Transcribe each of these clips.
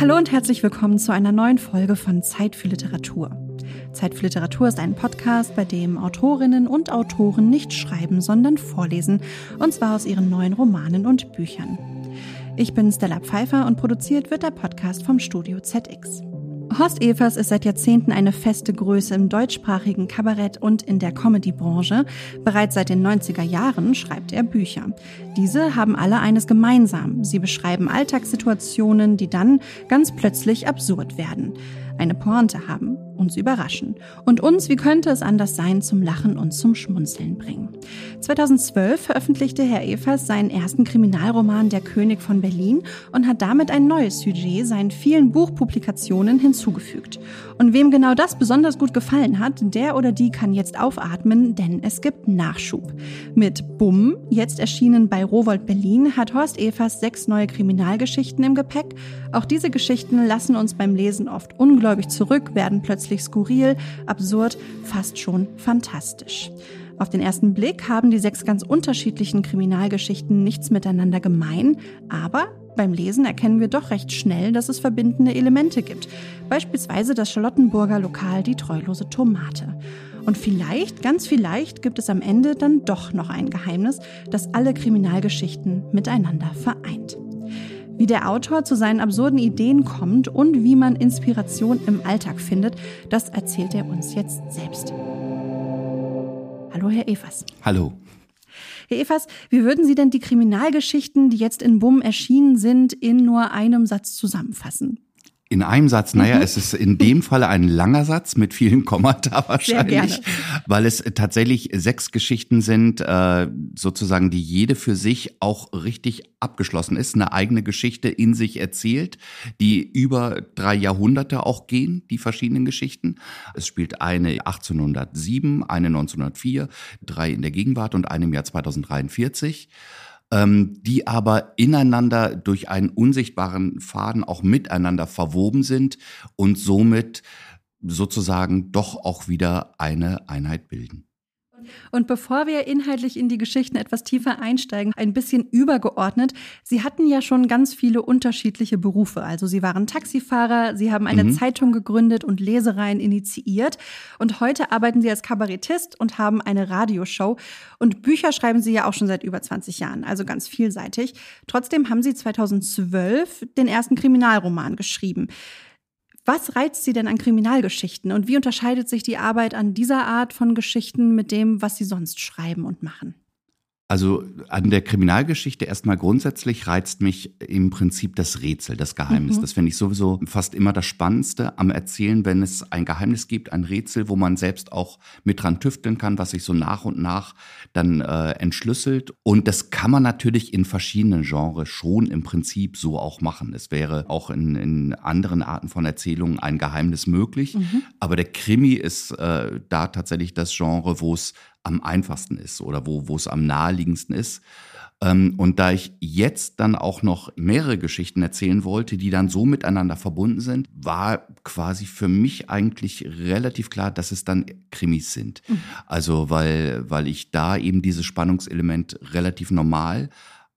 Hallo und herzlich willkommen zu einer neuen Folge von Zeit für Literatur. Zeit für Literatur ist ein Podcast, bei dem Autorinnen und Autoren nicht schreiben, sondern vorlesen, und zwar aus ihren neuen Romanen und Büchern. Ich bin Stella Pfeiffer und produziert wird der Podcast vom Studio ZX. Horst Evers ist seit Jahrzehnten eine feste Größe im deutschsprachigen Kabarett und in der Comedy-Branche. Bereits seit den 90er Jahren schreibt er Bücher. Diese haben alle eines gemeinsam. Sie beschreiben Alltagssituationen, die dann ganz plötzlich absurd werden eine Pointe haben, uns überraschen und uns, wie könnte es anders sein, zum Lachen und zum Schmunzeln bringen. 2012 veröffentlichte Herr Evers seinen ersten Kriminalroman Der König von Berlin und hat damit ein neues Sujet seinen vielen Buchpublikationen hinzugefügt. Und wem genau das besonders gut gefallen hat, der oder die kann jetzt aufatmen, denn es gibt Nachschub. Mit Bumm, jetzt erschienen bei Rowold Berlin, hat Horst Evers sechs neue Kriminalgeschichten im Gepäck. Auch diese Geschichten lassen uns beim Lesen oft ungläubig zurück, werden plötzlich skurril, absurd, fast schon fantastisch. Auf den ersten Blick haben die sechs ganz unterschiedlichen Kriminalgeschichten nichts miteinander gemein, aber beim Lesen erkennen wir doch recht schnell, dass es verbindende Elemente gibt. Beispielsweise das Charlottenburger Lokal Die Treulose Tomate. Und vielleicht, ganz vielleicht, gibt es am Ende dann doch noch ein Geheimnis, das alle Kriminalgeschichten miteinander vereint. Wie der Autor zu seinen absurden Ideen kommt und wie man Inspiration im Alltag findet, das erzählt er uns jetzt selbst. Hallo, Herr Evers. Hallo. Herr Evers, wie würden Sie denn die Kriminalgeschichten, die jetzt in BUM erschienen sind, in nur einem Satz zusammenfassen? In einem Satz, naja, mhm. es ist in dem Falle ein langer Satz mit vielen Kommata wahrscheinlich, weil es tatsächlich sechs Geschichten sind, äh, sozusagen, die jede für sich auch richtig abgeschlossen ist, eine eigene Geschichte in sich erzählt, die über drei Jahrhunderte auch gehen, die verschiedenen Geschichten. Es spielt eine 1807, eine 1904, drei in der Gegenwart und eine im Jahr 2043 ähm, die aber ineinander durch einen unsichtbaren Faden auch miteinander verwoben sind und somit sozusagen doch auch wieder eine Einheit bilden. Und bevor wir inhaltlich in die Geschichten etwas tiefer einsteigen, ein bisschen übergeordnet. Sie hatten ja schon ganz viele unterschiedliche Berufe. Also Sie waren Taxifahrer, Sie haben eine mhm. Zeitung gegründet und Lesereien initiiert. Und heute arbeiten Sie als Kabarettist und haben eine Radioshow. Und Bücher schreiben Sie ja auch schon seit über 20 Jahren, also ganz vielseitig. Trotzdem haben Sie 2012 den ersten Kriminalroman geschrieben. Was reizt Sie denn an Kriminalgeschichten und wie unterscheidet sich die Arbeit an dieser Art von Geschichten mit dem, was Sie sonst schreiben und machen? Also an der Kriminalgeschichte erstmal grundsätzlich reizt mich im Prinzip das Rätsel, das Geheimnis. Mhm. Das finde ich sowieso fast immer das Spannendste am Erzählen, wenn es ein Geheimnis gibt, ein Rätsel, wo man selbst auch mit dran tüfteln kann, was sich so nach und nach dann äh, entschlüsselt. Und das kann man natürlich in verschiedenen Genres schon im Prinzip so auch machen. Es wäre auch in, in anderen Arten von Erzählungen ein Geheimnis möglich. Mhm. Aber der Krimi ist äh, da tatsächlich das Genre, wo es am einfachsten ist oder wo, wo es am naheliegendsten ist. Ähm, und da ich jetzt dann auch noch mehrere Geschichten erzählen wollte, die dann so miteinander verbunden sind, war quasi für mich eigentlich relativ klar, dass es dann Krimis sind. Mhm. Also weil, weil ich da eben dieses Spannungselement relativ normal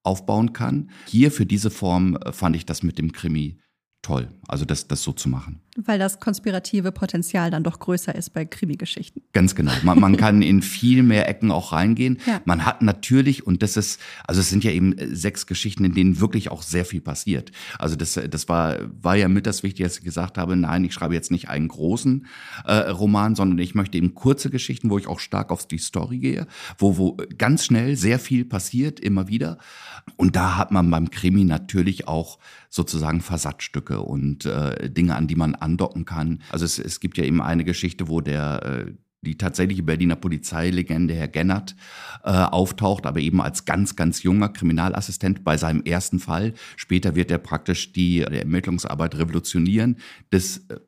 aufbauen kann. Hier für diese Form äh, fand ich das mit dem Krimi toll, also das, das so zu machen. Weil das konspirative Potenzial dann doch größer ist bei Krimi-Geschichten. Ganz genau. Man, man kann in viel mehr Ecken auch reingehen. Ja. Man hat natürlich, und das ist, also es sind ja eben sechs Geschichten, in denen wirklich auch sehr viel passiert. Also das, das war, war ja mit das Wichtige, dass ich gesagt habe, nein, ich schreibe jetzt nicht einen großen äh, Roman, sondern ich möchte eben kurze Geschichten, wo ich auch stark auf die Story gehe, wo, wo ganz schnell sehr viel passiert, immer wieder. Und da hat man beim Krimi natürlich auch sozusagen Versatzstücke und äh, Dinge, an die man andocken kann. Also es, es gibt ja eben eine Geschichte, wo der äh, die tatsächliche Berliner Polizeilegende Herr Gennert äh, auftaucht, aber eben als ganz, ganz junger Kriminalassistent bei seinem ersten Fall. Später wird er praktisch die, die Ermittlungsarbeit revolutionieren. Das äh,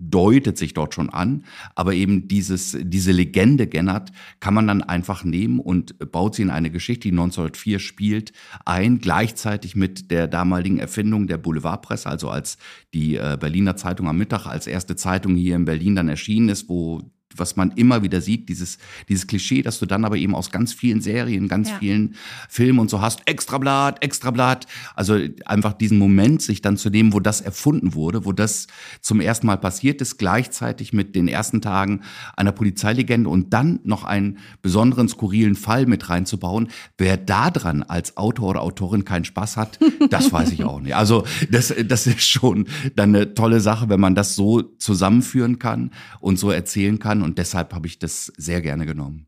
deutet sich dort schon an. Aber eben dieses, diese Legende Gennert kann man dann einfach nehmen und baut sie in eine Geschichte, die 1904 spielt, ein, gleichzeitig mit der damaligen Erfindung der Boulevardpresse, also als die äh, Berliner Zeitung am Mittag als erste Zeitung hier in Berlin dann erschienen ist, wo was man immer wieder sieht, dieses, dieses Klischee, dass du dann aber eben aus ganz vielen Serien, ganz ja. vielen Filmen und so hast, Extrablatt, Extrablatt. Also einfach diesen Moment sich dann zu nehmen, wo das erfunden wurde, wo das zum ersten Mal passiert ist, gleichzeitig mit den ersten Tagen einer Polizeilegende und dann noch einen besonderen, skurrilen Fall mit reinzubauen. Wer da dran als Autor oder Autorin keinen Spaß hat, das weiß ich auch nicht. Also das, das ist schon dann eine tolle Sache, wenn man das so zusammenführen kann und so erzählen kann kann. Und deshalb habe ich das sehr gerne genommen.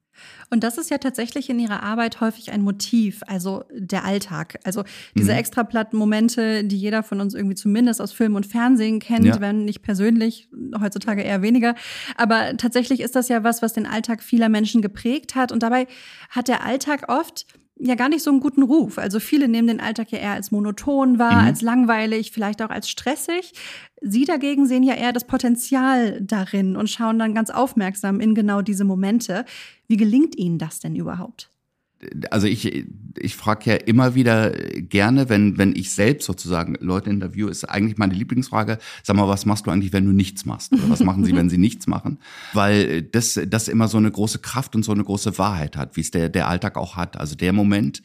Und das ist ja tatsächlich in ihrer Arbeit häufig ein Motiv, also der Alltag. Also diese mhm. Extraplatten-Momente, die jeder von uns irgendwie zumindest aus Film und Fernsehen kennt, ja. wenn nicht persönlich, heutzutage eher weniger. Aber tatsächlich ist das ja was, was den Alltag vieler Menschen geprägt hat. Und dabei hat der Alltag oft ja gar nicht so einen guten Ruf. Also viele nehmen den Alltag ja eher als monoton wahr, mhm. als langweilig, vielleicht auch als stressig. Sie dagegen sehen ja eher das Potenzial darin und schauen dann ganz aufmerksam in genau diese Momente. Wie gelingt Ihnen das denn überhaupt? Also ich, ich frage ja immer wieder gerne, wenn, wenn ich selbst sozusagen Leute interviewe, ist eigentlich meine Lieblingsfrage, sag mal, was machst du eigentlich, wenn du nichts machst? Oder was machen sie, wenn sie nichts machen? Weil das, das immer so eine große Kraft und so eine große Wahrheit hat, wie es der, der Alltag auch hat. Also der Moment,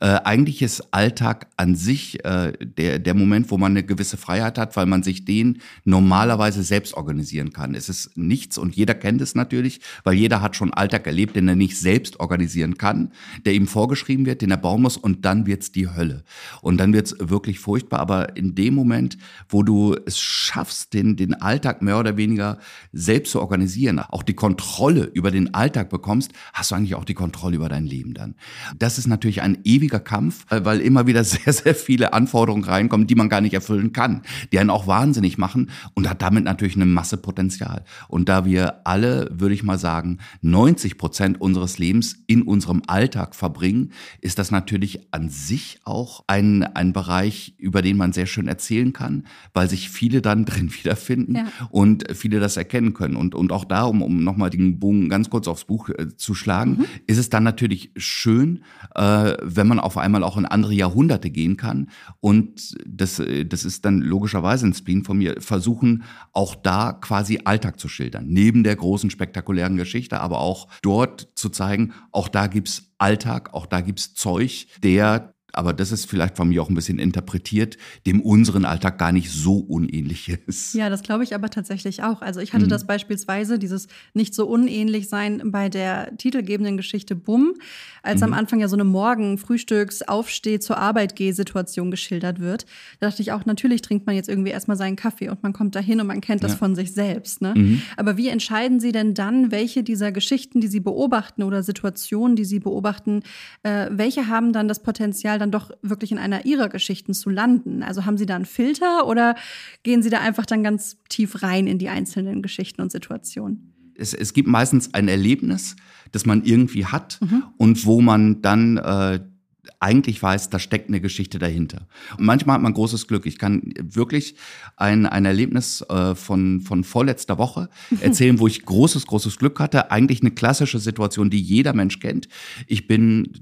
äh, eigentlich ist Alltag an sich äh, der, der Moment, wo man eine gewisse Freiheit hat, weil man sich den normalerweise selbst organisieren kann. Es ist nichts und jeder kennt es natürlich, weil jeder hat schon Alltag erlebt, den er nicht selbst organisieren kann, der ihm vorgeschrieben wird, den er bauen muss und dann wird's die Hölle. Und dann wird's wirklich furchtbar. Aber in dem Moment, wo du es schaffst, den, den Alltag mehr oder weniger selbst zu organisieren, auch die Kontrolle über den Alltag bekommst, hast du eigentlich auch die Kontrolle über dein Leben dann. Das ist natürlich ein ewig ewiger Kampf, äh, weil immer wieder sehr, sehr viele Anforderungen reinkommen, die man gar nicht erfüllen kann, die einen auch wahnsinnig machen und hat damit natürlich eine Masse Potenzial. Und da wir alle, würde ich mal sagen, 90 Prozent unseres Lebens in unserem Alltag verbringen, ist das natürlich an sich auch ein, ein Bereich, über den man sehr schön erzählen kann, weil sich viele dann drin wiederfinden ja. und viele das erkennen können. Und, und auch da, um, um nochmal den Bogen ganz kurz aufs Buch äh, zu schlagen, mhm. ist es dann natürlich schön, äh, wenn man man auf einmal auch in andere Jahrhunderte gehen kann. Und das, das ist dann logischerweise ein Spleen von mir, versuchen auch da quasi Alltag zu schildern. Neben der großen spektakulären Geschichte, aber auch dort zu zeigen, auch da gibt's Alltag, auch da gibt's Zeug, der aber das ist vielleicht von mir auch ein bisschen interpretiert, dem unseren Alltag gar nicht so unähnlich ist. Ja, das glaube ich aber tatsächlich auch. Also ich hatte mhm. das beispielsweise, dieses nicht so unähnlich sein bei der titelgebenden Geschichte Bumm, als mhm. am Anfang ja so eine Morgen-, Frühstücks-, Aufsteh-, zur Arbeit geh Situation geschildert wird. Da dachte ich auch, natürlich trinkt man jetzt irgendwie erstmal seinen Kaffee und man kommt dahin und man kennt das ja. von sich selbst. Ne? Mhm. Aber wie entscheiden Sie denn dann, welche dieser Geschichten, die Sie beobachten oder Situationen, die Sie beobachten, äh, welche haben dann das Potenzial, dann doch wirklich in einer ihrer Geschichten zu landen? Also haben Sie da einen Filter oder gehen Sie da einfach dann ganz tief rein in die einzelnen Geschichten und Situationen? Es, es gibt meistens ein Erlebnis, das man irgendwie hat mhm. und wo man dann äh, eigentlich weiß, da steckt eine Geschichte dahinter. Und manchmal hat man großes Glück. Ich kann wirklich ein, ein Erlebnis äh, von, von vorletzter Woche erzählen, wo ich großes, großes Glück hatte. Eigentlich eine klassische Situation, die jeder Mensch kennt. Ich bin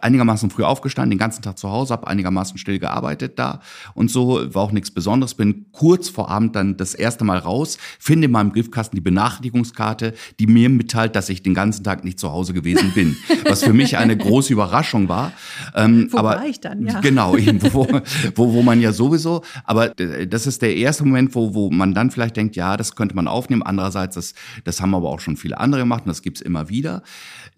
einigermaßen früh aufgestanden, den ganzen Tag zu Hause, habe einigermaßen still gearbeitet da und so, war auch nichts Besonderes. Bin kurz vor Abend dann das erste Mal raus, finde in meinem Briefkasten die Benachrichtigungskarte, die mir mitteilt, dass ich den ganzen Tag nicht zu Hause gewesen bin. Was für mich eine große Überraschung war. Ähm, wo aber, war ich dann, ja. Genau, wo, wo, wo man ja sowieso, aber das ist der erste Moment, wo, wo man dann vielleicht denkt, ja, das könnte man aufnehmen. Andererseits, das, das haben aber auch schon viele andere gemacht und das gibt's immer wieder.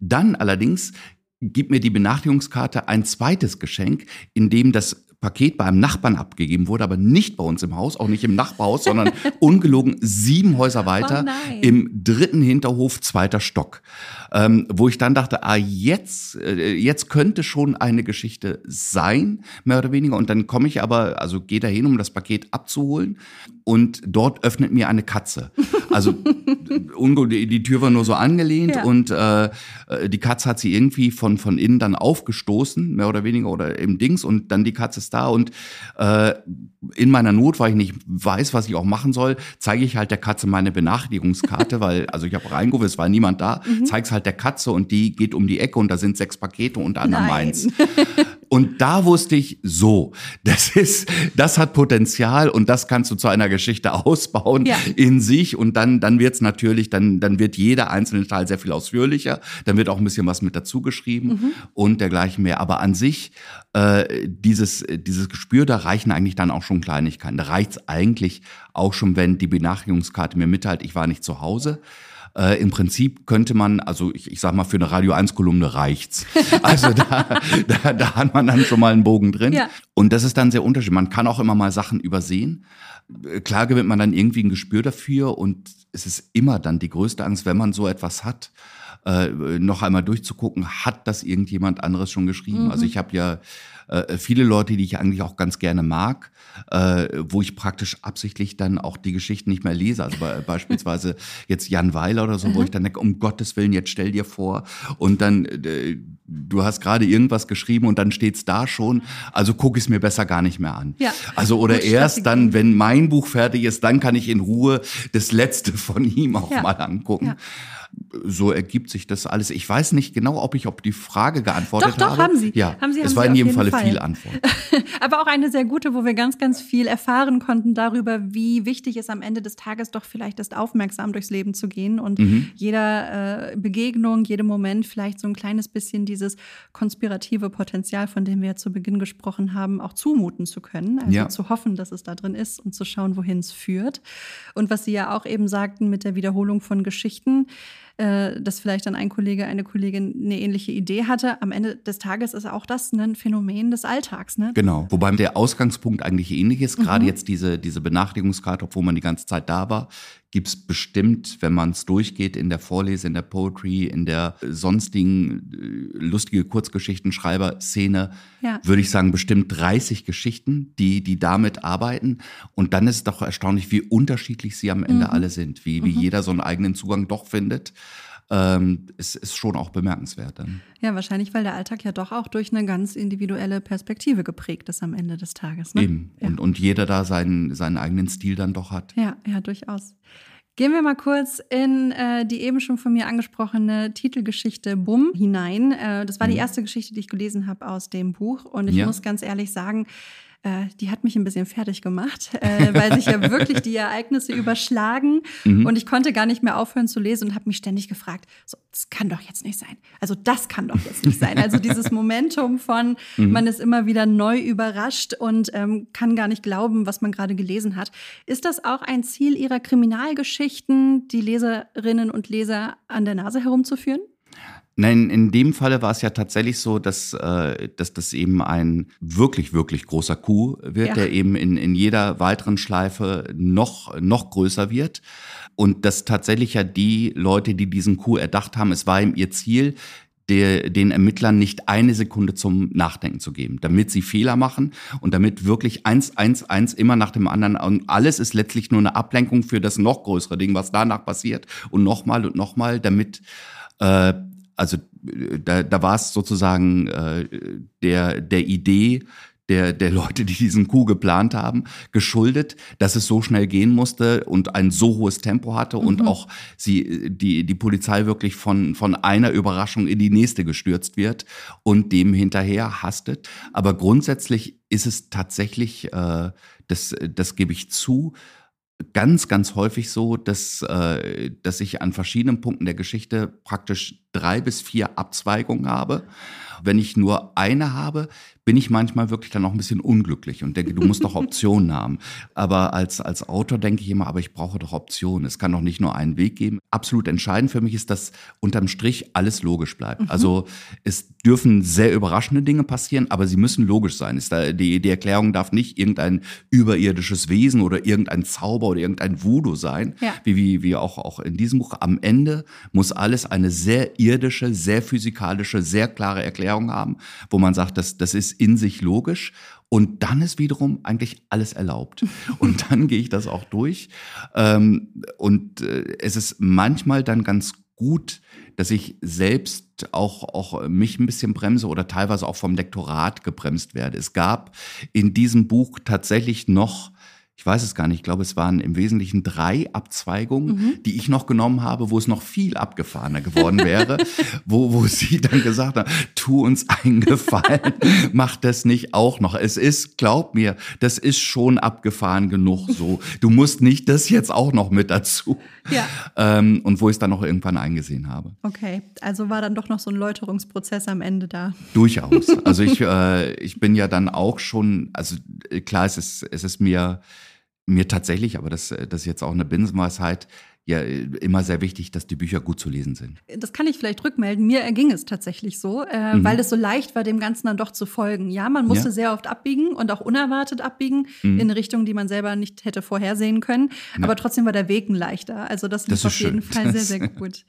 Dann allerdings gibt mir die Benachrichtigungskarte ein zweites Geschenk, in dem das Paket bei einem Nachbarn abgegeben wurde, aber nicht bei uns im Haus, auch nicht im Nachbarhaus, sondern ungelogen sieben Häuser weiter oh im dritten Hinterhof, zweiter Stock. Ähm, wo ich dann dachte, ah, jetzt, äh, jetzt könnte schon eine Geschichte sein, mehr oder weniger. Und dann komme ich aber, also gehe dahin, um das Paket abzuholen. Und dort öffnet mir eine Katze. Also die Tür war nur so angelehnt ja. und äh, äh, die Katze hat sie irgendwie von, von innen dann aufgestoßen, mehr oder weniger, oder im Dings. Und dann die Katze ist da und äh, in meiner Not, weil ich nicht weiß, was ich auch machen soll, zeige ich halt der Katze meine Benachrichtigungskarte, weil, also ich habe reingerufen, es war niemand da, mhm. zeig's halt der Katze und die geht um die Ecke und da sind sechs Pakete unter anderem meins. Und da wusste ich, so, das ist, das hat Potenzial und das kannst du zu einer Geschichte ausbauen ja. in sich und dann, dann wird's natürlich, dann, dann wird jeder einzelne Teil sehr viel ausführlicher, dann wird auch ein bisschen was mit dazu geschrieben mhm. und dergleichen mehr. Aber an sich, äh, dieses, dieses Gespür, da reichen eigentlich dann auch schon Kleinigkeiten. Da reicht's eigentlich auch schon, wenn die Benachrichtigungskarte mir mitteilt, ich war nicht zu Hause. Äh, Im Prinzip könnte man, also ich, ich sag mal, für eine Radio 1 Kolumne reicht's. Also da, da, da hat man dann schon mal einen Bogen drin. Ja. Und das ist dann sehr unterschiedlich. Man kann auch immer mal Sachen übersehen. Klar gewinnt man dann irgendwie ein Gespür dafür und es ist immer dann die größte Angst, wenn man so etwas hat, äh, noch einmal durchzugucken, hat das irgendjemand anderes schon geschrieben? Mhm. Also ich habe ja äh, viele Leute, die ich eigentlich auch ganz gerne mag, äh, wo ich praktisch absichtlich dann auch die Geschichten nicht mehr lese. Also be beispielsweise jetzt Jan Weiler oder so, wo ich dann denke, um Gottes Willen, jetzt stell dir vor. Und dann, äh, du hast gerade irgendwas geschrieben und dann steht's da schon. Also gucke ich es mir besser gar nicht mehr an. Ja. Also oder erst dann, wenn mein Buch fertig ist, dann kann ich in Ruhe das letzte von ihm auch ja. mal angucken. Ja so ergibt sich das alles. Ich weiß nicht genau, ob ich ob die Frage geantwortet habe. Doch, doch, habe. haben Sie. Ja, haben Sie, haben es war in jedem Falle Fall. viel Antwort. Aber auch eine sehr gute, wo wir ganz, ganz viel erfahren konnten darüber, wie wichtig es am Ende des Tages doch vielleicht ist, aufmerksam durchs Leben zu gehen und mhm. jeder äh, Begegnung, jedem Moment vielleicht so ein kleines bisschen dieses konspirative Potenzial, von dem wir ja zu Beginn gesprochen haben, auch zumuten zu können. Also ja. zu hoffen, dass es da drin ist und zu schauen, wohin es führt. Und was Sie ja auch eben sagten mit der Wiederholung von Geschichten, äh, dass vielleicht dann ein Kollege, eine Kollegin eine ähnliche Idee hatte. Am Ende des Tages ist auch das ein Phänomen des Alltags. Ne? Genau, wobei der Ausgangspunkt eigentlich ähnlich ist. Gerade mhm. jetzt diese, diese Benachrichtigungskarte, obwohl man die ganze Zeit da war, gibt es bestimmt, wenn man es durchgeht in der Vorlese, in der Poetry, in der sonstigen äh, lustige Kurzgeschichtenschreiber-Szene, ja. würde ich sagen, bestimmt 30 Geschichten, die, die damit arbeiten. Und dann ist es doch erstaunlich, wie unterschiedlich sie am Ende mhm. alle sind, wie, wie mhm. jeder so einen eigenen Zugang doch findet. Ähm, ist, ist schon auch bemerkenswert dann. Ja, wahrscheinlich, weil der Alltag ja doch auch durch eine ganz individuelle Perspektive geprägt ist am Ende des Tages. Ne? Eben. Ja. Und, und jeder da seinen, seinen eigenen Stil dann doch hat. Ja, ja, durchaus. Gehen wir mal kurz in äh, die eben schon von mir angesprochene Titelgeschichte Bumm hinein. Äh, das war die mhm. erste Geschichte, die ich gelesen habe aus dem Buch. Und ich ja. muss ganz ehrlich sagen, äh, die hat mich ein bisschen fertig gemacht, äh, weil sich ja wirklich die Ereignisse überschlagen mhm. und ich konnte gar nicht mehr aufhören zu lesen und habe mich ständig gefragt, so, das kann doch jetzt nicht sein. Also das kann doch jetzt nicht sein. Also dieses Momentum von, mhm. man ist immer wieder neu überrascht und ähm, kann gar nicht glauben, was man gerade gelesen hat. Ist das auch ein Ziel Ihrer Kriminalgeschichten, die Leserinnen und Leser an der Nase herumzuführen? Nein, in dem Falle war es ja tatsächlich so, dass, äh, dass das eben ein wirklich, wirklich großer Coup wird, ja. der eben in, in jeder weiteren Schleife noch, noch größer wird. Und dass tatsächlich ja die Leute, die diesen Coup erdacht haben, es war ihm ihr Ziel, der, den Ermittlern nicht eine Sekunde zum Nachdenken zu geben, damit sie Fehler machen und damit wirklich eins, eins, eins immer nach dem anderen und alles ist letztlich nur eine Ablenkung für das noch größere Ding, was danach passiert und nochmal und nochmal, damit äh, also da, da war es sozusagen äh, der, der Idee der, der Leute, die diesen Coup geplant haben, geschuldet, dass es so schnell gehen musste und ein so hohes Tempo hatte mhm. und auch sie, die, die Polizei wirklich von, von einer Überraschung in die nächste gestürzt wird und dem hinterher hastet. Aber grundsätzlich ist es tatsächlich, äh, das, das gebe ich zu, ganz, ganz häufig so, dass, äh, dass ich an verschiedenen Punkten der Geschichte praktisch drei bis vier Abzweigungen habe. Wenn ich nur eine habe, bin ich manchmal wirklich dann auch ein bisschen unglücklich und denke, du musst doch Optionen haben. Aber als, als Autor denke ich immer, aber ich brauche doch Optionen. Es kann doch nicht nur einen Weg geben. Absolut entscheidend für mich ist, dass unterm Strich alles logisch bleibt. Mhm. Also es dürfen sehr überraschende Dinge passieren, aber sie müssen logisch sein. Ist da, die, die Erklärung darf nicht irgendein überirdisches Wesen oder irgendein Zauber oder irgendein Voodoo sein, ja. wie, wie, wie auch, auch in diesem Buch. Am Ende muss alles eine sehr irdische, sehr physikalische, sehr klare Erklärung haben, wo man sagt, das, das ist in sich logisch und dann ist wiederum eigentlich alles erlaubt. Und dann gehe ich das auch durch. Ähm, und äh, es ist manchmal dann ganz gut, dass ich selbst auch, auch mich ein bisschen bremse oder teilweise auch vom Lektorat gebremst werde. Es gab in diesem Buch tatsächlich noch ich weiß es gar nicht, ich glaube, es waren im Wesentlichen drei Abzweigungen, mhm. die ich noch genommen habe, wo es noch viel abgefahrener geworden wäre, wo, wo sie dann gesagt haben, tu uns einen Gefallen, mach das nicht auch noch. Es ist, glaub mir, das ist schon abgefahren genug so. Du musst nicht das jetzt auch noch mit dazu. Ja. Ähm, und wo ich es dann noch irgendwann eingesehen habe. Okay, also war dann doch noch so ein Läuterungsprozess am Ende da. Durchaus. Also ich, äh, ich bin ja dann auch schon, also klar, es ist, es ist mir mir tatsächlich, aber das, das ist jetzt auch eine Binsenweisheit, ja immer sehr wichtig, dass die Bücher gut zu lesen sind. Das kann ich vielleicht rückmelden. Mir erging es tatsächlich so, äh, mhm. weil es so leicht war, dem Ganzen dann doch zu folgen. Ja, man musste ja. sehr oft abbiegen und auch unerwartet abbiegen mhm. in eine Richtung, die man selber nicht hätte vorhersehen können. Ja. Aber trotzdem war der Weg ein leichter. Also das lief auf jeden Fall sehr, sehr gut.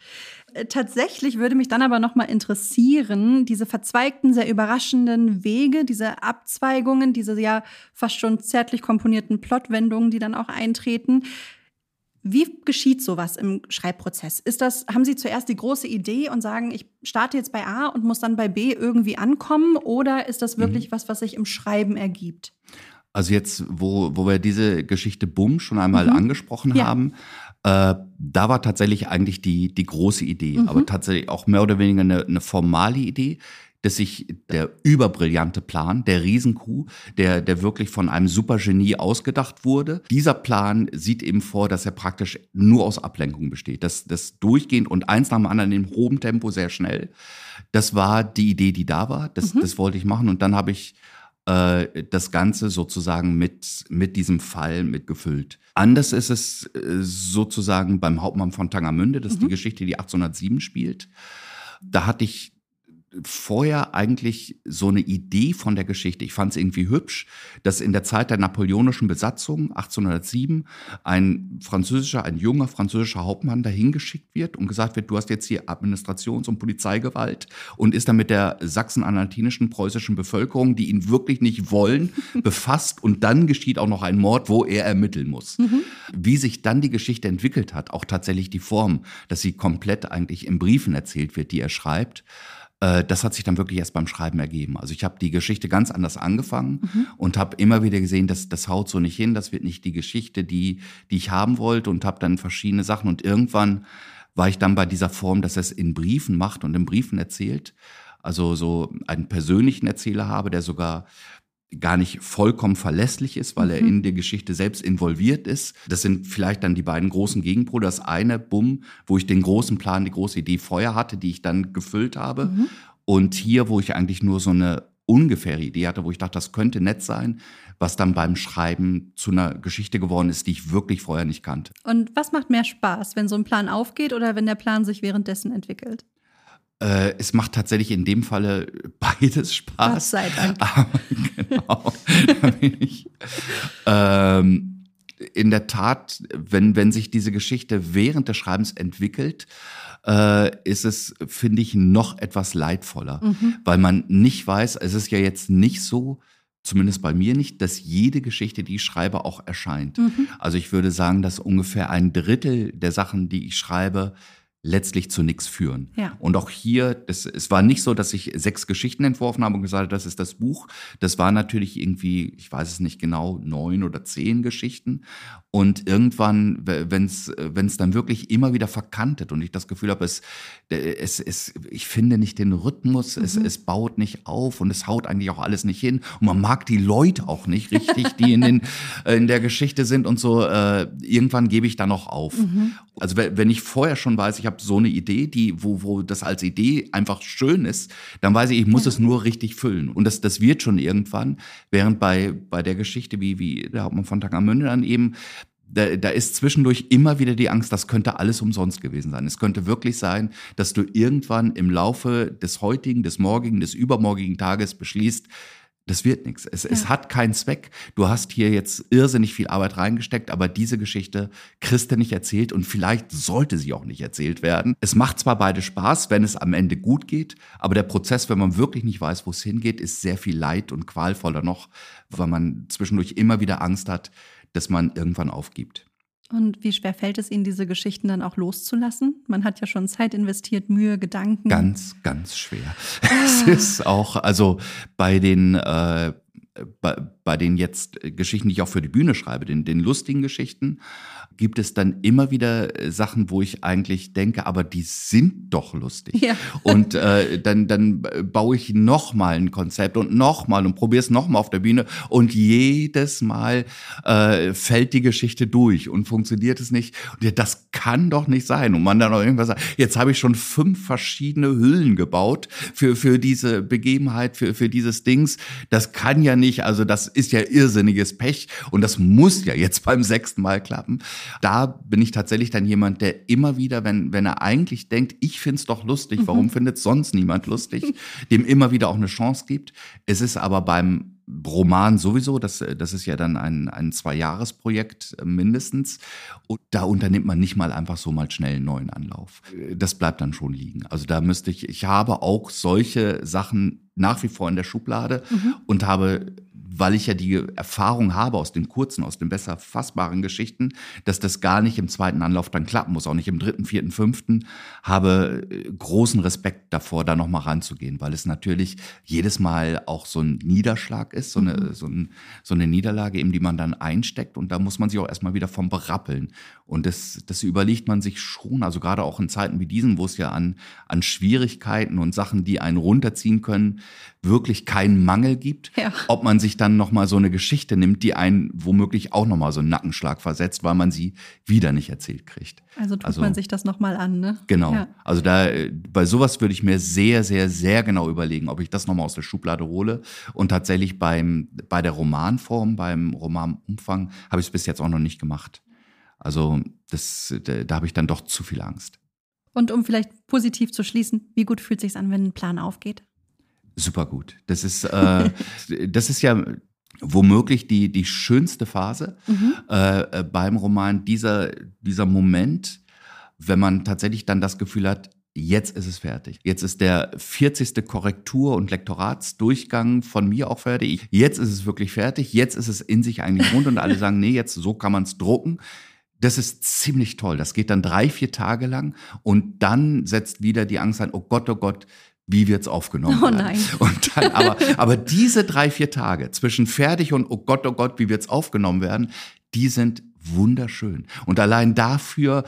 Äh, tatsächlich würde mich dann aber noch mal interessieren, diese verzweigten, sehr überraschenden Wege, diese Abzweigungen, diese ja fast schon zärtlich komponierten Plotwendungen, die dann auch eintreten. Wie geschieht sowas im Schreibprozess? Ist das, haben Sie zuerst die große Idee und sagen, ich starte jetzt bei A und muss dann bei B irgendwie ankommen? Oder ist das wirklich mhm. was, was sich im Schreiben ergibt? Also jetzt, wo, wo wir diese Geschichte Bumm schon einmal mhm. angesprochen ja. haben, äh, da war tatsächlich eigentlich die, die große Idee, mhm. aber tatsächlich auch mehr oder weniger eine, eine formale Idee dass sich der überbrillante Plan, der Riesenkuh, der, der wirklich von einem Supergenie ausgedacht wurde, dieser Plan sieht eben vor, dass er praktisch nur aus Ablenkung besteht. Das, das durchgehend und eins nach dem anderen in hohem Tempo sehr schnell. Das war die Idee, die da war. Das, mhm. das wollte ich machen. Und dann habe ich äh, das Ganze sozusagen mit, mit diesem Fall mitgefüllt. Anders ist es äh, sozusagen beim Hauptmann von Tangermünde, das ist mhm. die Geschichte, die 1807 spielt. Da hatte ich vorher eigentlich so eine Idee von der Geschichte. Ich fand es irgendwie hübsch, dass in der Zeit der napoleonischen Besatzung 1807 ein französischer, ein junger französischer Hauptmann dahin geschickt wird und gesagt wird, du hast jetzt hier Administrations- und Polizeigewalt und ist dann mit der sachsen-anhaltinischen preußischen Bevölkerung, die ihn wirklich nicht wollen, befasst und dann geschieht auch noch ein Mord, wo er ermitteln muss. Mhm. Wie sich dann die Geschichte entwickelt hat, auch tatsächlich die Form, dass sie komplett eigentlich in Briefen erzählt wird, die er schreibt, das hat sich dann wirklich erst beim Schreiben ergeben. Also ich habe die Geschichte ganz anders angefangen mhm. und habe immer wieder gesehen, dass das haut so nicht hin, das wird nicht die Geschichte, die, die ich haben wollte und habe dann verschiedene Sachen und irgendwann war ich dann bei dieser Form, dass er es in Briefen macht und in Briefen erzählt. Also so einen persönlichen Erzähler habe, der sogar gar nicht vollkommen verlässlich ist, weil mhm. er in der Geschichte selbst involviert ist. Das sind vielleicht dann die beiden großen Gegenpole. Das eine, bumm, wo ich den großen Plan, die große Idee vorher hatte, die ich dann gefüllt habe. Mhm. Und hier, wo ich eigentlich nur so eine ungefähre Idee hatte, wo ich dachte, das könnte nett sein, was dann beim Schreiben zu einer Geschichte geworden ist, die ich wirklich vorher nicht kannte. Und was macht mehr Spaß, wenn so ein Plan aufgeht oder wenn der Plan sich währenddessen entwickelt? Äh, es macht tatsächlich in dem Falle beides Spaß. Gott sei Dank. Aber, genau. ähm, in der Tat, wenn, wenn sich diese Geschichte während des Schreibens entwickelt, äh, ist es, finde ich, noch etwas leidvoller, mhm. weil man nicht weiß, es ist ja jetzt nicht so, zumindest bei mir nicht, dass jede Geschichte, die ich schreibe, auch erscheint. Mhm. Also ich würde sagen, dass ungefähr ein Drittel der Sachen, die ich schreibe, letztlich zu nichts führen. Ja. Und auch hier, das, es war nicht so, dass ich sechs Geschichten entworfen habe und gesagt habe, das ist das Buch. Das war natürlich irgendwie, ich weiß es nicht genau, neun oder zehn Geschichten. Und irgendwann, wenn es dann wirklich immer wieder verkantet und ich das Gefühl habe, es, es, es ich finde nicht den Rhythmus, mhm. es, es baut nicht auf und es haut eigentlich auch alles nicht hin. Und man mag die Leute auch nicht richtig, die in, den, in der Geschichte sind und so. Äh, irgendwann gebe ich da noch auf. Mhm. Also wenn ich vorher schon weiß, ich habe so eine Idee, die, wo, wo das als Idee einfach schön ist, dann weiß ich, ich muss ja. es nur richtig füllen. Und das, das wird schon irgendwann, während bei, bei der Geschichte wie, wie der Hauptmann von Tangermünde dann eben da, da ist zwischendurch immer wieder die Angst, das könnte alles umsonst gewesen sein. Es könnte wirklich sein, dass du irgendwann im Laufe des heutigen, des morgigen, des übermorgigen Tages beschließt, das wird nichts. Es, ja. es hat keinen Zweck. Du hast hier jetzt irrsinnig viel Arbeit reingesteckt, aber diese Geschichte kriegst du nicht erzählt und vielleicht sollte sie auch nicht erzählt werden. Es macht zwar beide Spaß, wenn es am Ende gut geht, aber der Prozess, wenn man wirklich nicht weiß, wo es hingeht, ist sehr viel leid und qualvoller noch, weil man zwischendurch immer wieder Angst hat, dass man irgendwann aufgibt. Und wie schwer fällt es Ihnen, diese Geschichten dann auch loszulassen? Man hat ja schon Zeit investiert, Mühe, Gedanken. Ganz, ganz schwer. Ah. Es ist auch, also bei den, äh, bei, bei den jetzt Geschichten, die ich auch für die Bühne schreibe, den, den lustigen Geschichten, gibt es dann immer wieder äh, Sachen, wo ich eigentlich denke, aber die sind doch lustig. Ja. Und äh, dann, dann baue ich nochmal ein Konzept und nochmal und probiere es nochmal auf der Bühne und jedes Mal äh, fällt die Geschichte durch und funktioniert es nicht. Und ja, das kann doch nicht sein. Und man dann auch irgendwas sagt, jetzt habe ich schon fünf verschiedene Hüllen gebaut für, für diese Begebenheit, für, für dieses Dings. Das kann ja nicht, also das ist ja irrsinniges Pech und das muss ja jetzt beim sechsten Mal klappen. Da bin ich tatsächlich dann jemand, der immer wieder, wenn, wenn er eigentlich denkt, ich find's doch lustig, mhm. warum findet sonst niemand lustig, dem immer wieder auch eine Chance gibt. Es ist aber beim Roman sowieso, das, das ist ja dann ein, ein Zwei-Jahres-Projekt mindestens. Und da unternimmt man nicht mal einfach so mal schnell einen neuen Anlauf. Das bleibt dann schon liegen. Also da müsste ich, ich habe auch solche Sachen nach wie vor in der Schublade mhm. und habe weil ich ja die Erfahrung habe aus den kurzen, aus den besser fassbaren Geschichten, dass das gar nicht im zweiten Anlauf dann klappen muss, auch nicht im dritten, vierten, fünften, habe äh, großen Respekt davor, da nochmal ranzugehen, weil es natürlich jedes Mal auch so ein Niederschlag ist, so eine, mhm. so, ein, so eine Niederlage eben, die man dann einsteckt und da muss man sich auch erstmal wieder vom berappeln. Und das, das überlegt man sich schon, also gerade auch in Zeiten wie diesen, wo es ja an, an Schwierigkeiten und Sachen, die einen runterziehen können, wirklich keinen Mangel gibt, ja. ob man sich dann nochmal so eine Geschichte nimmt, die einen womöglich auch nochmal so einen Nackenschlag versetzt, weil man sie wieder nicht erzählt kriegt. Also tut also, man sich das nochmal an, ne? Genau. Ja. Also da, bei sowas würde ich mir sehr, sehr, sehr genau überlegen, ob ich das nochmal aus der Schublade hole. Und tatsächlich beim, bei der Romanform, beim Romanumfang, habe ich es bis jetzt auch noch nicht gemacht. Also das, da, da habe ich dann doch zu viel Angst. Und um vielleicht positiv zu schließen, wie gut fühlt es sich an, wenn ein Plan aufgeht? Super gut. Das ist, äh, das ist ja womöglich die, die schönste Phase mhm. äh, beim Roman, dieser, dieser Moment, wenn man tatsächlich dann das Gefühl hat, jetzt ist es fertig. Jetzt ist der 40. Korrektur- und Lektoratsdurchgang von mir auch fertig. Jetzt ist es wirklich fertig. Jetzt ist es in sich eigentlich rund und alle sagen, nee, jetzt so kann man es drucken. Das ist ziemlich toll. Das geht dann drei, vier Tage lang und dann setzt wieder die Angst ein, oh Gott, oh Gott, wie wird's aufgenommen oh nein. Und dann, aber, aber diese drei, vier Tage zwischen fertig und oh Gott, oh Gott, wie wird's aufgenommen werden, die sind wunderschön. Und allein dafür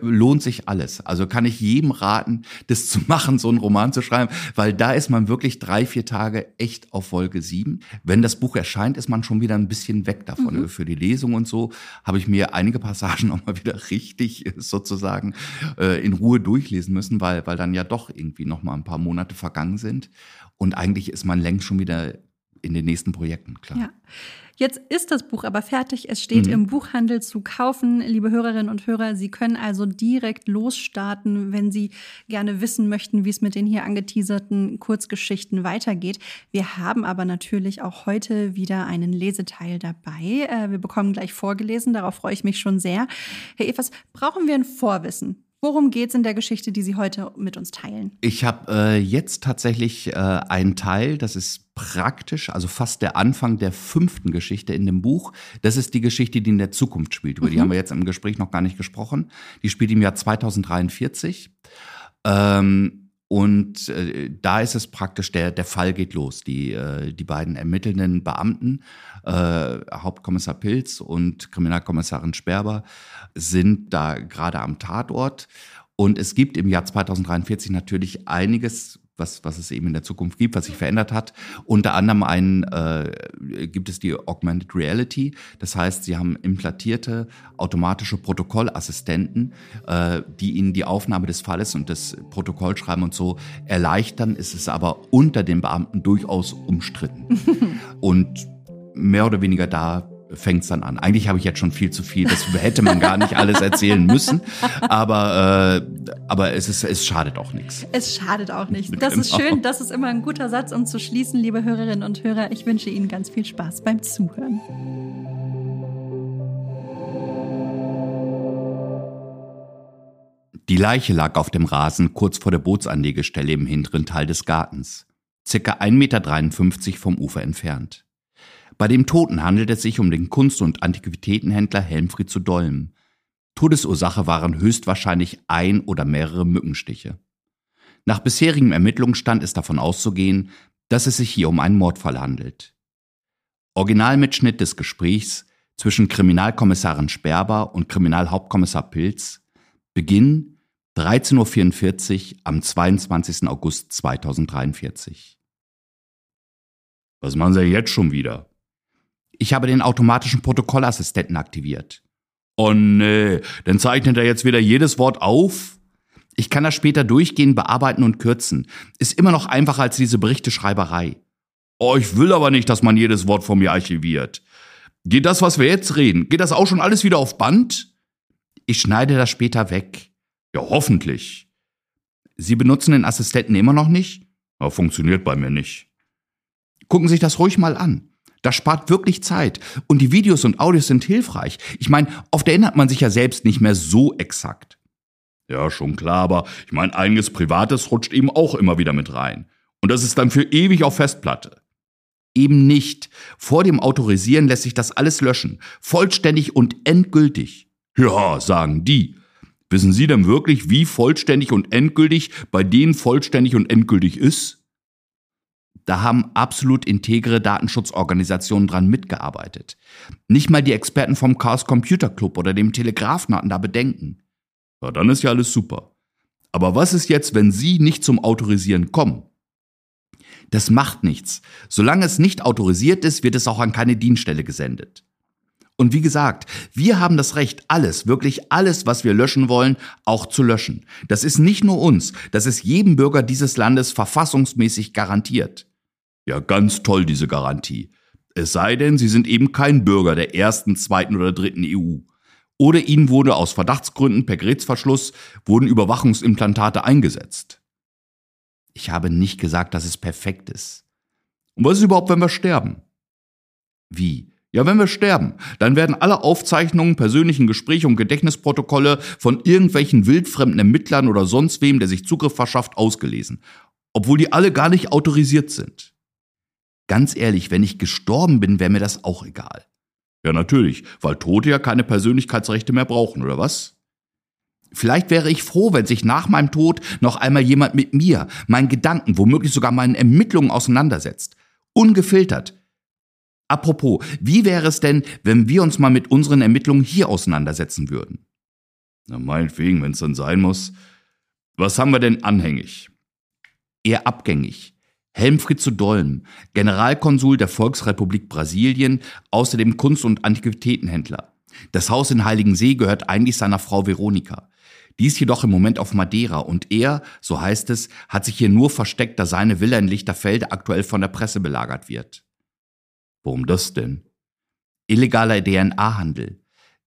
lohnt sich alles. Also kann ich jedem raten, das zu machen, so einen Roman zu schreiben, weil da ist man wirklich drei, vier Tage echt auf Wolke sieben. Wenn das Buch erscheint, ist man schon wieder ein bisschen weg davon. Mhm. Für die Lesung und so habe ich mir einige Passagen nochmal wieder richtig sozusagen äh, in Ruhe durchlesen müssen, weil, weil dann ja doch irgendwie nochmal ein paar Monate vergangen sind. Und eigentlich ist man längst schon wieder in den nächsten Projekten, klar. Ja. Jetzt ist das Buch aber fertig. Es steht mhm. im Buchhandel zu kaufen. Liebe Hörerinnen und Hörer, Sie können also direkt losstarten, wenn Sie gerne wissen möchten, wie es mit den hier angeteaserten Kurzgeschichten weitergeht. Wir haben aber natürlich auch heute wieder einen Leseteil dabei. Äh, wir bekommen gleich vorgelesen. Darauf freue ich mich schon sehr. Herr Evers, brauchen wir ein Vorwissen? Worum geht es in der Geschichte, die Sie heute mit uns teilen? Ich habe äh, jetzt tatsächlich äh, einen Teil, das ist praktisch, also fast der Anfang der fünften Geschichte in dem Buch. Das ist die Geschichte, die in der Zukunft spielt. Über mhm. die haben wir jetzt im Gespräch noch gar nicht gesprochen. Die spielt im Jahr 2043. Ähm, und äh, da ist es praktisch, der, der Fall geht los. Die, äh, die beiden ermittelnden Beamten, äh, Hauptkommissar Pilz und Kriminalkommissarin Sperber, sind da gerade am Tatort. Und es gibt im Jahr 2043 natürlich einiges, was, was es eben in der Zukunft gibt, was sich verändert hat. Unter anderem ein, äh, gibt es die Augmented Reality. Das heißt, sie haben implantierte automatische Protokollassistenten, äh, die ihnen die Aufnahme des Falles und das Protokollschreiben und so erleichtern. Es ist aber unter den Beamten durchaus umstritten. und mehr oder weniger da fängt es dann an. Eigentlich habe ich jetzt schon viel zu viel, das hätte man gar nicht alles erzählen müssen, aber, äh, aber es, ist, es schadet auch nichts. Es schadet auch nichts. Das genau. ist schön, das ist immer ein guter Satz, um zu schließen, liebe Hörerinnen und Hörer. Ich wünsche Ihnen ganz viel Spaß beim Zuhören. Die Leiche lag auf dem Rasen kurz vor der Bootsanlegestelle im hinteren Teil des Gartens, circa 1,53 Meter vom Ufer entfernt. Bei dem Toten handelt es sich um den Kunst- und Antiquitätenhändler Helmfried zu Dolm. Todesursache waren höchstwahrscheinlich ein oder mehrere Mückenstiche. Nach bisherigem Ermittlungsstand ist davon auszugehen, dass es sich hier um einen Mordfall handelt. Originalmitschnitt des Gesprächs zwischen Kriminalkommissarin Sperber und Kriminalhauptkommissar Pilz. Beginn 13.44 Uhr am 22. August 2043. Was machen Sie jetzt schon wieder? Ich habe den automatischen Protokollassistenten aktiviert. Oh nee, dann zeichnet er jetzt wieder jedes Wort auf? Ich kann das später durchgehen, bearbeiten und kürzen. Ist immer noch einfacher als diese Berichteschreiberei. Oh, ich will aber nicht, dass man jedes Wort von mir archiviert. Geht das, was wir jetzt reden, geht das auch schon alles wieder auf Band? Ich schneide das später weg. Ja, hoffentlich. Sie benutzen den Assistenten immer noch nicht? Ja, funktioniert bei mir nicht. Gucken Sie sich das ruhig mal an. Das spart wirklich Zeit. Und die Videos und Audios sind hilfreich. Ich meine, oft erinnert man sich ja selbst nicht mehr so exakt. Ja, schon klar, aber ich meine, einiges Privates rutscht eben auch immer wieder mit rein. Und das ist dann für ewig auf Festplatte. Eben nicht. Vor dem Autorisieren lässt sich das alles löschen. Vollständig und endgültig. Ja, sagen die. Wissen Sie denn wirklich, wie vollständig und endgültig bei denen vollständig und endgültig ist? Da haben absolut integre Datenschutzorganisationen dran mitgearbeitet. Nicht mal die Experten vom Chaos Computer Club oder dem Telegrafen hatten da Bedenken. Ja, dann ist ja alles super. Aber was ist jetzt, wenn Sie nicht zum Autorisieren kommen? Das macht nichts. Solange es nicht autorisiert ist, wird es auch an keine Dienststelle gesendet. Und wie gesagt, wir haben das Recht, alles, wirklich alles, was wir löschen wollen, auch zu löschen. Das ist nicht nur uns, das ist jedem Bürger dieses Landes verfassungsmäßig garantiert. Ja, ganz toll, diese Garantie. Es sei denn, Sie sind eben kein Bürger der ersten, zweiten oder dritten EU. Oder Ihnen wurde aus Verdachtsgründen per Gerätsverschluss wurden Überwachungsimplantate eingesetzt. Ich habe nicht gesagt, dass es perfekt ist. Und was ist überhaupt, wenn wir sterben? Wie? Ja, wenn wir sterben, dann werden alle Aufzeichnungen, persönlichen Gespräche und Gedächtnisprotokolle von irgendwelchen wildfremden Ermittlern oder sonst wem, der sich Zugriff verschafft, ausgelesen, obwohl die alle gar nicht autorisiert sind. Ganz ehrlich, wenn ich gestorben bin, wäre mir das auch egal. Ja, natürlich, weil Tote ja keine Persönlichkeitsrechte mehr brauchen, oder was? Vielleicht wäre ich froh, wenn sich nach meinem Tod noch einmal jemand mit mir, meinen Gedanken, womöglich sogar meinen Ermittlungen auseinandersetzt. Ungefiltert. Apropos, wie wäre es denn, wenn wir uns mal mit unseren Ermittlungen hier auseinandersetzen würden? Na, meinetwegen, wenn es dann sein muss. Was haben wir denn anhängig? Eher abgängig. Helmfried zu Dolm, Generalkonsul der Volksrepublik Brasilien, außerdem Kunst- und Antiquitätenhändler. Das Haus in Heiligensee gehört eigentlich seiner Frau Veronika. Die ist jedoch im Moment auf Madeira und er, so heißt es, hat sich hier nur versteckt, da seine Villa in Lichterfelde aktuell von der Presse belagert wird. Warum das denn? Illegaler DNA-Handel.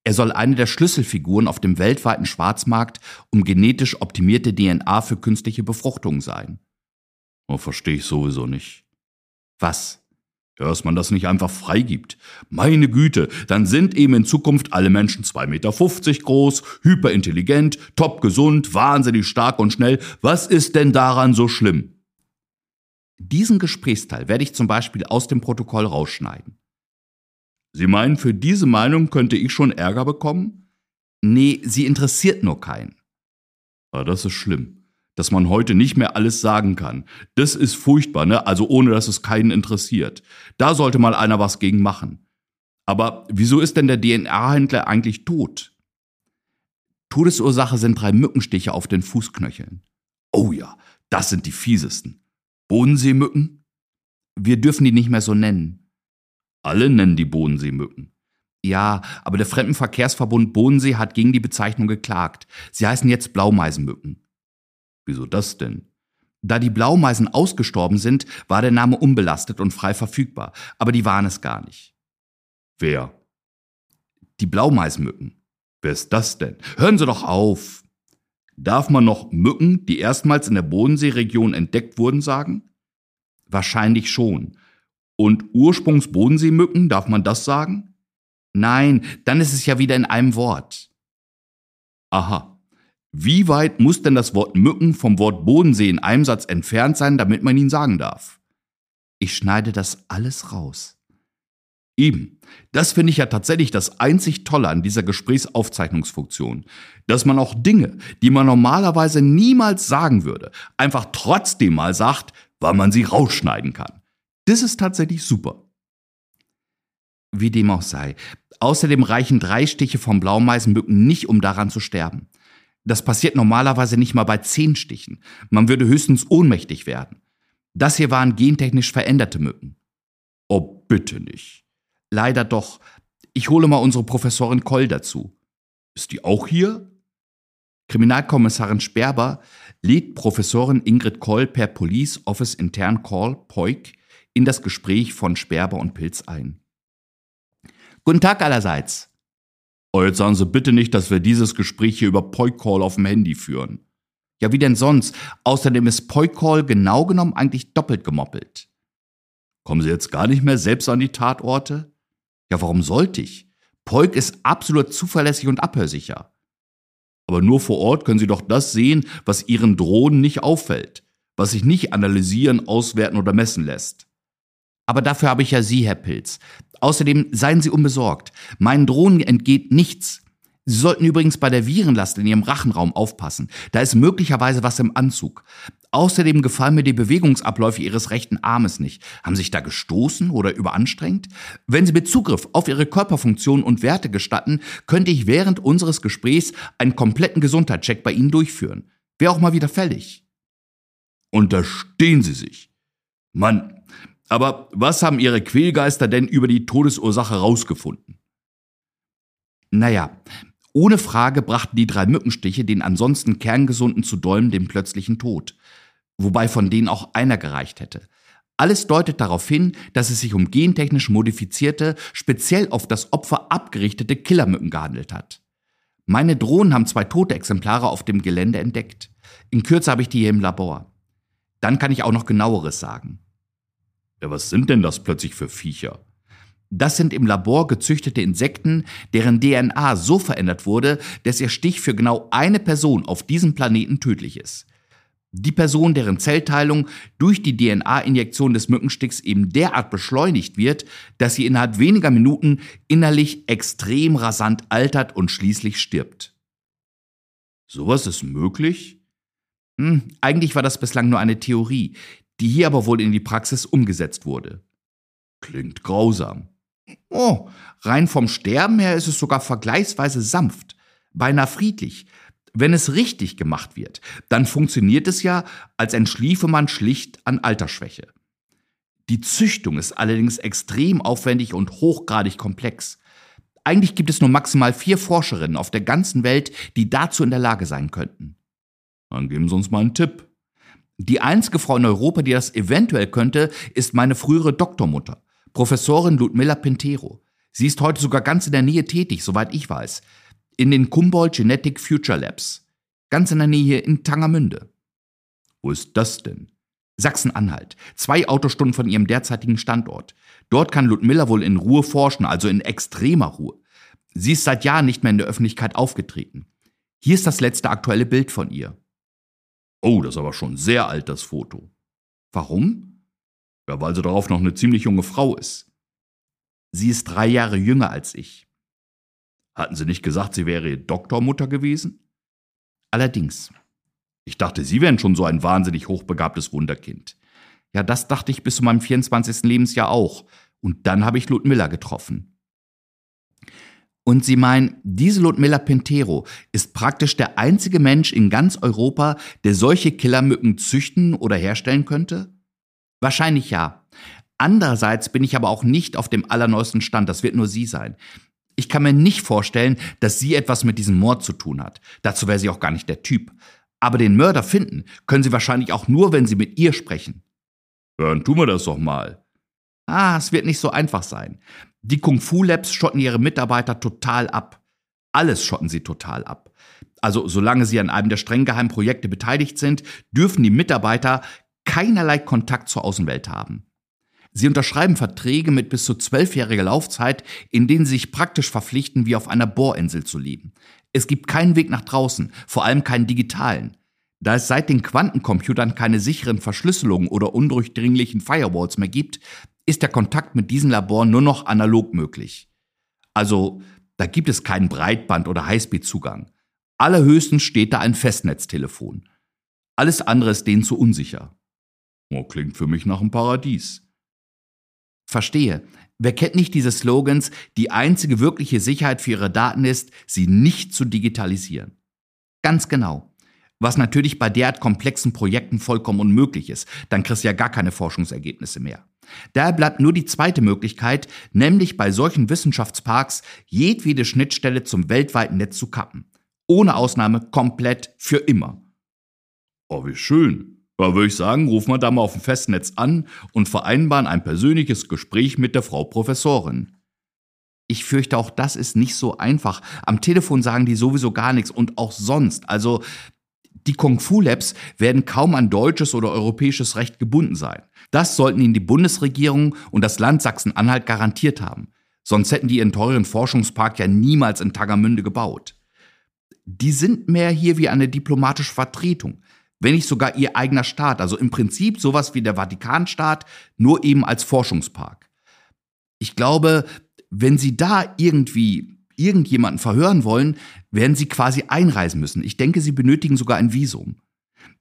Er soll eine der Schlüsselfiguren auf dem weltweiten Schwarzmarkt um genetisch optimierte DNA für künstliche Befruchtung sein. Oh, verstehe ich sowieso nicht. Was? Ja, dass man das nicht einfach freigibt. Meine Güte, dann sind eben in Zukunft alle Menschen 2,50 Meter groß, hyperintelligent, topgesund, wahnsinnig stark und schnell. Was ist denn daran so schlimm? Diesen Gesprächsteil werde ich zum Beispiel aus dem Protokoll rausschneiden. Sie meinen, für diese Meinung könnte ich schon Ärger bekommen? Nee, sie interessiert nur keinen. Ah, das ist schlimm dass man heute nicht mehr alles sagen kann. Das ist furchtbar, ne? Also ohne dass es keinen interessiert. Da sollte mal einer was gegen machen. Aber wieso ist denn der DNA-Händler eigentlich tot? Todesursache sind drei Mückenstiche auf den Fußknöcheln. Oh ja, das sind die fiesesten. Bodenseemücken? Wir dürfen die nicht mehr so nennen. Alle nennen die Bodenseemücken. Ja, aber der Fremdenverkehrsverbund Bodensee hat gegen die Bezeichnung geklagt. Sie heißen jetzt Blaumeisenmücken. Wieso das denn? Da die Blaumeisen ausgestorben sind, war der Name unbelastet und frei verfügbar, aber die waren es gar nicht. Wer? Die Blaumeisenmücken. Wer ist das denn? Hören Sie doch auf! Darf man noch Mücken, die erstmals in der Bodenseeregion entdeckt wurden, sagen? Wahrscheinlich schon. Und Ursprungs-Bodenseemücken, darf man das sagen? Nein, dann ist es ja wieder in einem Wort. Aha. Wie weit muss denn das Wort Mücken vom Wort Bodensee in einem Satz entfernt sein, damit man ihn sagen darf? Ich schneide das alles raus. Eben, das finde ich ja tatsächlich das einzig Tolle an dieser Gesprächsaufzeichnungsfunktion, dass man auch Dinge, die man normalerweise niemals sagen würde, einfach trotzdem mal sagt, weil man sie rausschneiden kann. Das ist tatsächlich super. Wie dem auch sei. Außerdem reichen drei Stiche vom Blaumeisenmücken nicht, um daran zu sterben. Das passiert normalerweise nicht mal bei zehn Stichen. Man würde höchstens ohnmächtig werden. Das hier waren gentechnisch veränderte Mücken. Oh, bitte nicht. Leider doch. Ich hole mal unsere Professorin Koll dazu. Ist die auch hier? Kriminalkommissarin Sperber lädt Professorin Ingrid Koll per Police Office Intern Call, POIC, in das Gespräch von Sperber und Pilz ein. Guten Tag allerseits. Oh, jetzt sagen Sie bitte nicht, dass wir dieses Gespräch hier über POIC-Call auf dem Handy führen. Ja, wie denn sonst? Außerdem ist POIC-Call genau genommen eigentlich doppelt gemoppelt. Kommen Sie jetzt gar nicht mehr selbst an die Tatorte? Ja, warum sollte ich? POIC ist absolut zuverlässig und abhörsicher. Aber nur vor Ort können Sie doch das sehen, was Ihren Drohnen nicht auffällt, was sich nicht analysieren, auswerten oder messen lässt. Aber dafür habe ich ja Sie, Herr Pilz. Außerdem seien Sie unbesorgt. Meinen Drohnen entgeht nichts. Sie sollten übrigens bei der Virenlast in Ihrem Rachenraum aufpassen. Da ist möglicherweise was im Anzug. Außerdem gefallen mir die Bewegungsabläufe Ihres rechten Armes nicht. Haben Sie sich da gestoßen oder überanstrengt? Wenn Sie mit Zugriff auf Ihre Körperfunktionen und Werte gestatten, könnte ich während unseres Gesprächs einen kompletten Gesundheitscheck bei Ihnen durchführen. Wäre auch mal wieder fällig. Unterstehen Sie sich. Mann, aber was haben Ihre Quälgeister denn über die Todesursache rausgefunden? Naja, ohne Frage brachten die drei Mückenstiche den ansonsten kerngesunden zu Dolm den plötzlichen Tod. Wobei von denen auch einer gereicht hätte. Alles deutet darauf hin, dass es sich um gentechnisch modifizierte, speziell auf das Opfer abgerichtete Killermücken gehandelt hat. Meine Drohnen haben zwei tote Exemplare auf dem Gelände entdeckt. In Kürze habe ich die hier im Labor. Dann kann ich auch noch genaueres sagen. Ja, was sind denn das plötzlich für Viecher? Das sind im Labor gezüchtete Insekten, deren DNA so verändert wurde, dass ihr Stich für genau eine Person auf diesem Planeten tödlich ist. Die Person, deren Zellteilung durch die DNA-Injektion des Mückensticks eben derart beschleunigt wird, dass sie innerhalb weniger Minuten innerlich extrem rasant altert und schließlich stirbt. Sowas ist möglich? Hm, eigentlich war das bislang nur eine Theorie, die hier aber wohl in die Praxis umgesetzt wurde. Klingt grausam. Oh, rein vom Sterben her ist es sogar vergleichsweise sanft, beinahe friedlich. Wenn es richtig gemacht wird, dann funktioniert es ja, als entschliefe man schlicht an Altersschwäche. Die Züchtung ist allerdings extrem aufwendig und hochgradig komplex. Eigentlich gibt es nur maximal vier Forscherinnen auf der ganzen Welt, die dazu in der Lage sein könnten. Dann geben Sie uns mal einen Tipp. Die einzige Frau in Europa, die das eventuell könnte, ist meine frühere Doktormutter, Professorin Ludmilla Pintero. Sie ist heute sogar ganz in der Nähe tätig, soweit ich weiß, in den Kumboldt Genetic Future Labs, ganz in der Nähe in Tangermünde. Wo ist das denn? Sachsen-Anhalt, zwei Autostunden von ihrem derzeitigen Standort. Dort kann Ludmilla wohl in Ruhe forschen, also in extremer Ruhe. Sie ist seit Jahren nicht mehr in der Öffentlichkeit aufgetreten. Hier ist das letzte aktuelle Bild von ihr. Oh, das ist aber schon sehr alt, das Foto. Warum? Ja, weil sie darauf noch eine ziemlich junge Frau ist. Sie ist drei Jahre jünger als ich. Hatten Sie nicht gesagt, sie wäre Doktormutter gewesen? Allerdings. Ich dachte, Sie wären schon so ein wahnsinnig hochbegabtes Wunderkind. Ja, das dachte ich bis zu meinem 24. Lebensjahr auch. Und dann habe ich Ludmilla getroffen. Und sie meinen, diese Ludmilla Pintero ist praktisch der einzige Mensch in ganz Europa, der solche Killermücken züchten oder herstellen könnte? Wahrscheinlich ja. Andererseits bin ich aber auch nicht auf dem allerneuesten Stand, das wird nur sie sein. Ich kann mir nicht vorstellen, dass sie etwas mit diesem Mord zu tun hat. Dazu wäre sie auch gar nicht der Typ. Aber den Mörder finden können sie wahrscheinlich auch nur, wenn sie mit ihr sprechen. Dann tun wir das doch mal. Ah, es wird nicht so einfach sein. Die Kung Fu Labs schotten ihre Mitarbeiter total ab. Alles schotten sie total ab. Also solange sie an einem der streng geheimen Projekte beteiligt sind, dürfen die Mitarbeiter keinerlei Kontakt zur Außenwelt haben. Sie unterschreiben Verträge mit bis zu zwölfjähriger Laufzeit, in denen sie sich praktisch verpflichten, wie auf einer Bohrinsel zu leben. Es gibt keinen Weg nach draußen, vor allem keinen digitalen. Da es seit den Quantencomputern keine sicheren Verschlüsselungen oder undurchdringlichen Firewalls mehr gibt, ist der Kontakt mit diesen Laboren nur noch analog möglich. Also da gibt es keinen Breitband- oder Highspeed-Zugang. Allerhöchstens steht da ein Festnetztelefon. Alles andere ist denen zu unsicher. Oh, klingt für mich nach einem Paradies. Verstehe. Wer kennt nicht diese Slogans, die einzige wirkliche Sicherheit für ihre Daten ist, sie nicht zu digitalisieren? Ganz genau. Was natürlich bei derart komplexen Projekten vollkommen unmöglich ist, dann kriegst du ja gar keine Forschungsergebnisse mehr. Daher bleibt nur die zweite Möglichkeit, nämlich bei solchen Wissenschaftsparks jedwede Schnittstelle zum weltweiten Netz zu kappen. Ohne Ausnahme komplett für immer. Oh, wie schön. Da würde ich sagen, rufen wir da mal auf dem Festnetz an und vereinbaren ein persönliches Gespräch mit der Frau Professorin. Ich fürchte, auch das ist nicht so einfach. Am Telefon sagen die sowieso gar nichts und auch sonst. Also die Kung Fu Labs werden kaum an deutsches oder europäisches Recht gebunden sein. Das sollten ihnen die Bundesregierung und das Land Sachsen-Anhalt garantiert haben. Sonst hätten die ihren teuren Forschungspark ja niemals in Tagermünde gebaut. Die sind mehr hier wie eine diplomatische Vertretung wenn nicht sogar ihr eigener Staat. Also im Prinzip sowas wie der Vatikanstaat, nur eben als Forschungspark. Ich glaube, wenn Sie da irgendwie irgendjemanden verhören wollen, werden Sie quasi einreisen müssen. Ich denke, Sie benötigen sogar ein Visum.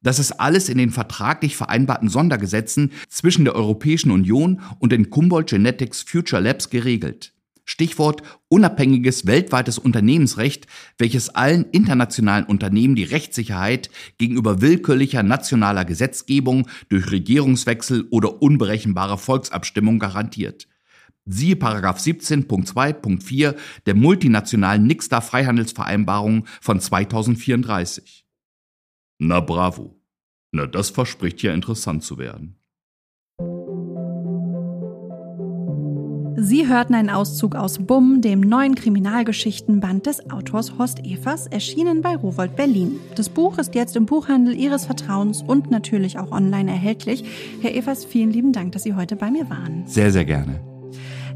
Das ist alles in den vertraglich vereinbarten Sondergesetzen zwischen der Europäischen Union und den Humboldt Genetics Future Labs geregelt. Stichwort unabhängiges weltweites Unternehmensrecht, welches allen internationalen Unternehmen die Rechtssicherheit gegenüber willkürlicher nationaler Gesetzgebung durch Regierungswechsel oder unberechenbare Volksabstimmung garantiert. Siehe 17.2.4 der multinationalen Nixta Freihandelsvereinbarung von 2034. Na bravo. Na, das verspricht ja interessant zu werden. Sie hörten einen Auszug aus Bumm, dem neuen Kriminalgeschichtenband des Autors Horst Evers, erschienen bei Rowold Berlin. Das Buch ist jetzt im Buchhandel Ihres Vertrauens und natürlich auch online erhältlich. Herr Evers, vielen lieben Dank, dass Sie heute bei mir waren. Sehr, sehr gerne.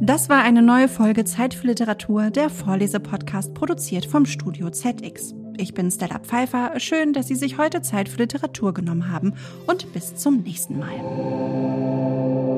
Das war eine neue Folge Zeit für Literatur, der Vorlesepodcast, produziert vom Studio ZX. Ich bin Stella Pfeiffer. Schön, dass Sie sich heute Zeit für Literatur genommen haben und bis zum nächsten Mal.